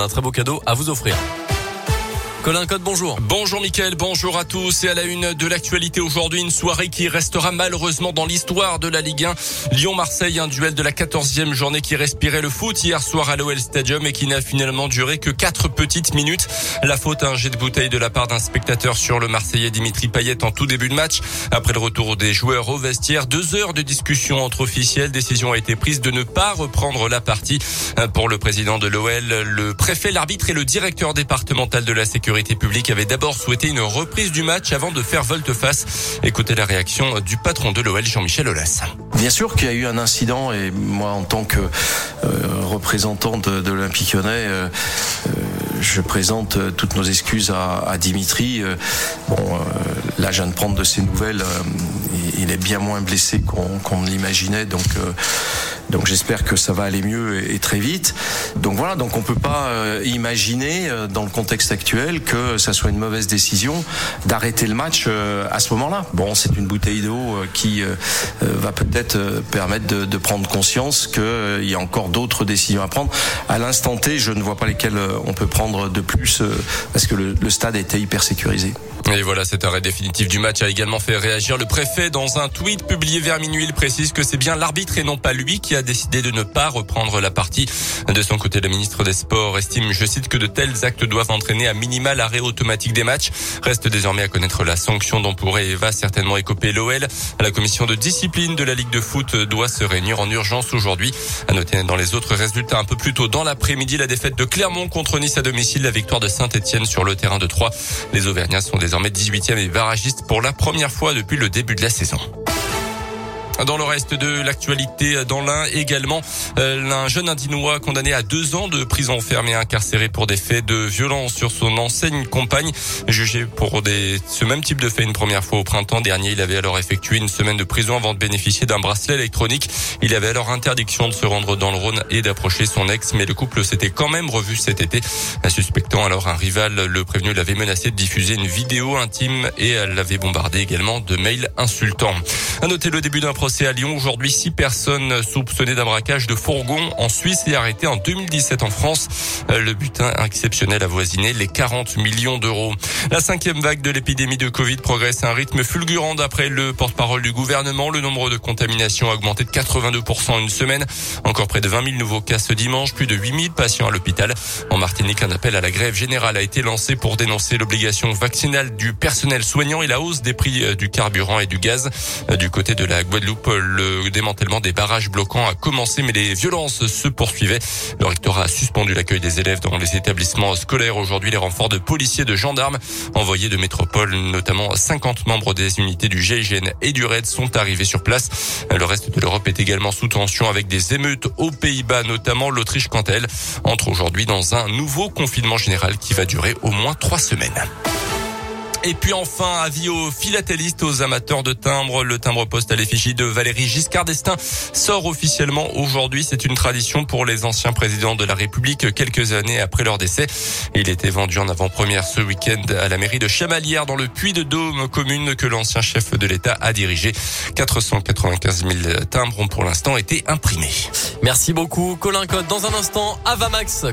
un très beau cadeau à vous offrir. Colin Code, bonjour. Bonjour Mickaël, bonjour à tous. Et à la une de l'actualité aujourd'hui, une soirée qui restera malheureusement dans l'histoire de la Ligue 1. Lyon-Marseille, un duel de la 14e journée qui respirait le foot hier soir à l'OL Stadium et qui n'a finalement duré que quatre petites minutes. La faute à un jet de bouteille de la part d'un spectateur sur le Marseillais Dimitri Payet en tout début de match. Après le retour des joueurs au vestiaire, deux heures de discussion entre officiels. Décision a été prise de ne pas reprendre la partie. Pour le président de l'OL, le préfet, l'arbitre et le directeur départemental de la sécurité sécurité publique avait d'abord souhaité une reprise du match avant de faire volte-face. Écoutez la réaction du patron de l'OL, Jean-Michel Aulas. Bien sûr qu'il y a eu un incident et moi en tant que euh, représentant de, de l'Olympique lyonnais, euh, euh, je présente toutes nos excuses à, Dimitri. Bon, là, je viens de prendre de ses nouvelles. il est bien moins blessé qu'on qu l'imaginait, donc donc j'espère que ça va aller mieux et, très vite. Donc voilà, donc on peut pas euh, imaginer euh, dans le contexte actuel que ça soit une mauvaise décision d'arrêter le match euh, à ce moment-là. Bon, c'est une bouteille d'eau qui va peut-être permettre de, de, prendre conscience qu'il y a encore d'autres décisions à prendre. À l'instant T, je ne vois pas lesquelles on peut prendre de plus parce que le, le stade était hyper sécurisé. Et voilà, cet arrêt définitif du match a également fait réagir le préfet dans un tweet publié vers minuit. Il précise que c'est bien l'arbitre et non pas lui qui a décidé de ne pas reprendre la partie. De son côté, le ministre des Sports estime, je cite, que de tels actes doivent entraîner à minima l'arrêt automatique des matchs. Reste désormais à connaître la sanction dont pourrait et va certainement écoper l'OL. La commission de discipline de la Ligue de foot doit se réunir en urgence aujourd'hui. À noter dans les autres résultats un peu plus tôt dans l'après-midi, la défaite de Clermont contre Nice à domicile, la victoire de Saint-Etienne sur le terrain de Troyes. Les Auvergnats sont désormais 18e et barragiste pour la première fois depuis le début de la saison. Dans le reste de l'actualité, dans l'un également, euh, un jeune indinois condamné à deux ans de prison ferme et incarcéré pour des faits de violence sur son enseigne compagne, jugé pour des, ce même type de fait une première fois au printemps dernier. Il avait alors effectué une semaine de prison avant de bénéficier d'un bracelet électronique. Il avait alors interdiction de se rendre dans le Rhône et d'approcher son ex, mais le couple s'était quand même revu cet été. Suspectant alors un rival, le prévenu l'avait menacé de diffuser une vidéo intime et l'avait bombardé également de mails insultants. À noter le début d'un procès c'est à Lyon. Aujourd'hui, six personnes soupçonnées d'un braquage de fourgon en Suisse et arrêtées en 2017 en France. Euh, le butin exceptionnel avoisiné les 40 millions d'euros. La cinquième vague de l'épidémie de Covid progresse à un rythme fulgurant d'après le porte-parole du gouvernement. Le nombre de contaminations a augmenté de 82% en une semaine. Encore près de 20 000 nouveaux cas ce dimanche, plus de 8 000 patients à l'hôpital. En Martinique, un appel à la grève générale a été lancé pour dénoncer l'obligation vaccinale du personnel soignant et la hausse des prix euh, du carburant et du gaz. Euh, du côté de la Guadeloupe, le démantèlement des barrages bloquants a commencé, mais les violences se poursuivaient. Le rectorat a suspendu l'accueil des élèves dans les établissements scolaires. Aujourd'hui, les renforts de policiers, de gendarmes envoyés de métropole, notamment 50 membres des unités du GIGN et du RAID sont arrivés sur place. Le reste de l'Europe est également sous tension avec des émeutes aux Pays-Bas, notamment l'Autriche quant à elle entre aujourd'hui dans un nouveau confinement général qui va durer au moins trois semaines. Et puis enfin, avis aux philatélistes, aux amateurs de timbres. Le timbre postal effigie de Valérie Giscard d'Estaing sort officiellement aujourd'hui. C'est une tradition pour les anciens présidents de la République quelques années après leur décès. Il était vendu en avant-première ce week-end à la mairie de Chamalières dans le Puy de Dôme, commune que l'ancien chef de l'État a dirigé. 495 000 timbres ont pour l'instant été imprimés. Merci beaucoup, Colin Code. Dans un instant, Avamax.